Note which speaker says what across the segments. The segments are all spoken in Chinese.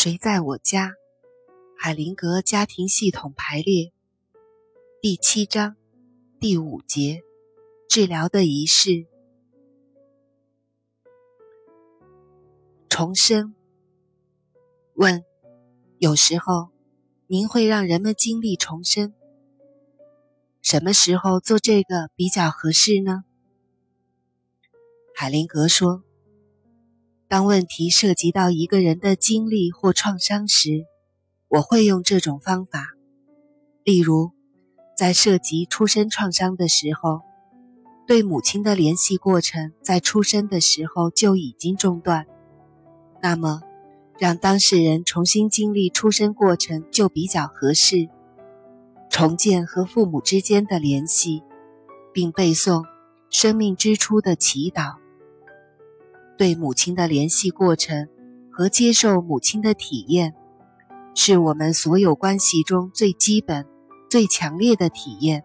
Speaker 1: 谁在我家？海灵格家庭系统排列第七章第五节：治疗的仪式。重生。问：有时候您会让人们经历重生？什么时候做这个比较合适呢？海灵格说。当问题涉及到一个人的经历或创伤时，我会用这种方法。例如，在涉及出生创伤的时候，对母亲的联系过程在出生的时候就已经中断，那么让当事人重新经历出生过程就比较合适，重建和父母之间的联系，并背诵生命之初的祈祷。对母亲的联系过程和接受母亲的体验，是我们所有关系中最基本、最强烈的体验。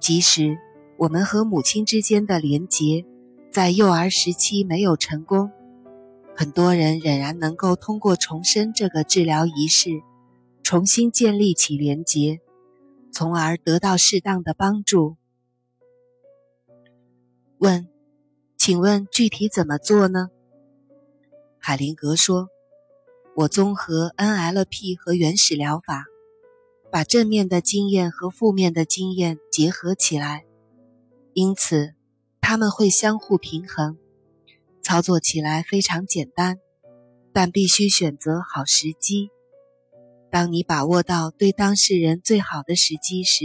Speaker 1: 即使我们和母亲之间的连结在幼儿时期没有成功，很多人仍然能够通过重生这个治疗仪式，重新建立起连结，从而得到适当的帮助。问。请问具体怎么做呢？海灵格说：“我综合 NLP 和原始疗法，把正面的经验和负面的经验结合起来，因此他们会相互平衡。操作起来非常简单，但必须选择好时机。当你把握到对当事人最好的时机时，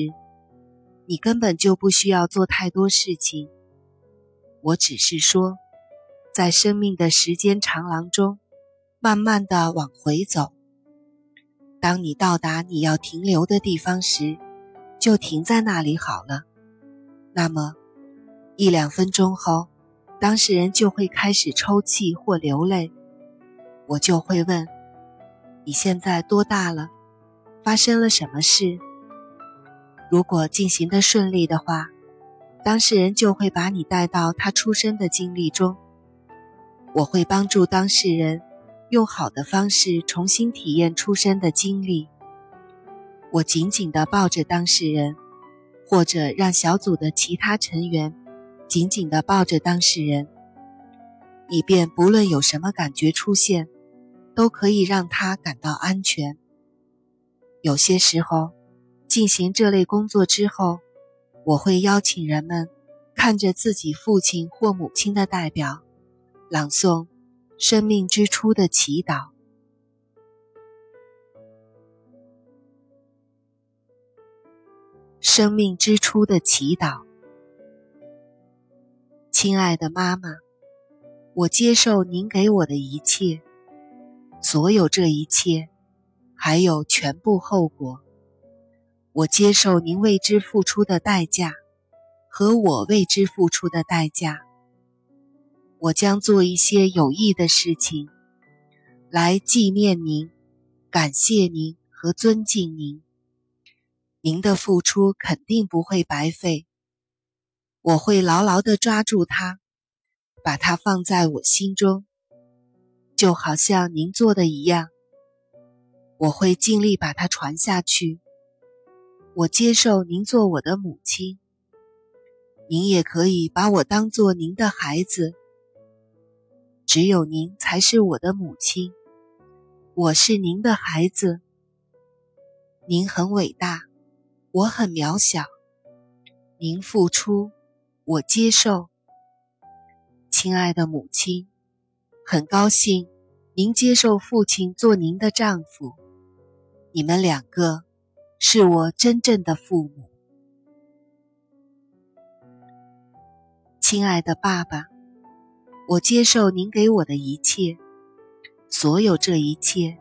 Speaker 1: 你根本就不需要做太多事情。”我只是说，在生命的时间长廊中，慢慢的往回走。当你到达你要停留的地方时，就停在那里好了。那么，一两分钟后，当事人就会开始抽泣或流泪。我就会问：“你现在多大了？发生了什么事？”如果进行的顺利的话。当事人就会把你带到他出生的经历中。我会帮助当事人用好的方式重新体验出生的经历。我紧紧地抱着当事人，或者让小组的其他成员紧紧地抱着当事人，以便不论有什么感觉出现，都可以让他感到安全。有些时候，进行这类工作之后。我会邀请人们看着自己父亲或母亲的代表，朗诵生命之初的祈祷。生命之初的祈祷，亲爱的妈妈，我接受您给我的一切，所有这一切，还有全部后果。我接受您为之付出的代价，和我为之付出的代价。我将做一些有益的事情，来纪念您、感谢您和尊敬您。您的付出肯定不会白费。我会牢牢地抓住它，把它放在我心中，就好像您做的一样。我会尽力把它传下去。我接受您做我的母亲，您也可以把我当做您的孩子。只有您才是我的母亲，我是您的孩子。您很伟大，我很渺小。您付出，我接受。亲爱的母亲，很高兴您接受父亲做您的丈夫，你们两个。是我真正的父母，亲爱的爸爸，我接受您给我的一切，所有这一切，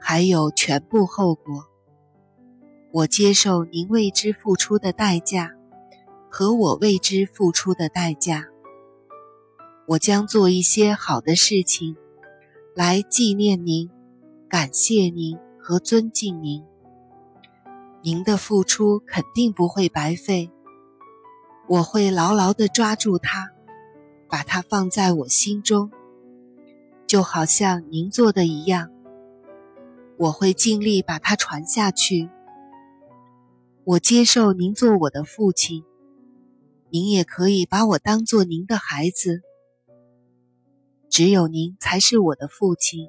Speaker 1: 还有全部后果。我接受您为之付出的代价，和我为之付出的代价。我将做一些好的事情，来纪念您、感谢您和尊敬您。您的付出肯定不会白费，我会牢牢地抓住它，把它放在我心中，就好像您做的一样。我会尽力把它传下去。我接受您做我的父亲，您也可以把我当做您的孩子。只有您才是我的父亲，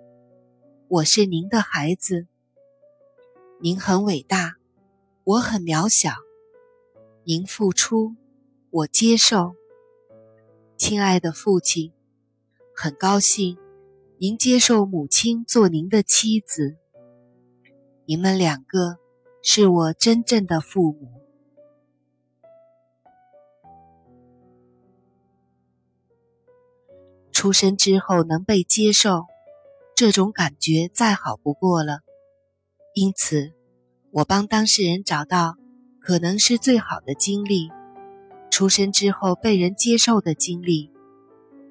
Speaker 1: 我是您的孩子。您很伟大，我很渺小。您付出，我接受。亲爱的父亲，很高兴您接受母亲做您的妻子。你们两个是我真正的父母。出生之后能被接受，这种感觉再好不过了。因此，我帮当事人找到可能是最好的经历——出生之后被人接受的经历，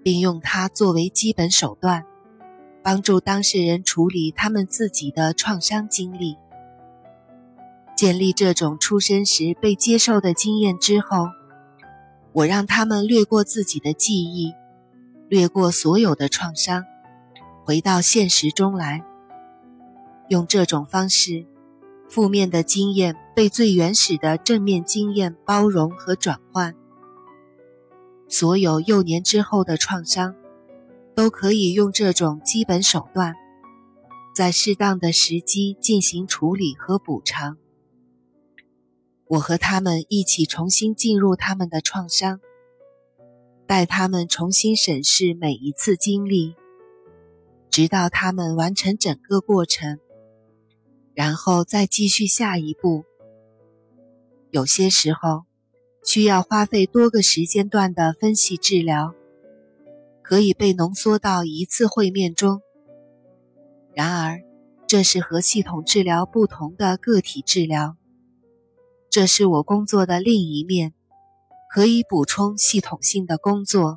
Speaker 1: 并用它作为基本手段，帮助当事人处理他们自己的创伤经历。建立这种出生时被接受的经验之后，我让他们略过自己的记忆，略过所有的创伤，回到现实中来。用这种方式，负面的经验被最原始的正面经验包容和转换。所有幼年之后的创伤，都可以用这种基本手段，在适当的时机进行处理和补偿。我和他们一起重新进入他们的创伤，带他们重新审视每一次经历，直到他们完成整个过程。然后再继续下一步。有些时候需要花费多个时间段的分析治疗，可以被浓缩到一次会面中。然而，这是和系统治疗不同的个体治疗。这是我工作的另一面，可以补充系统性的工作。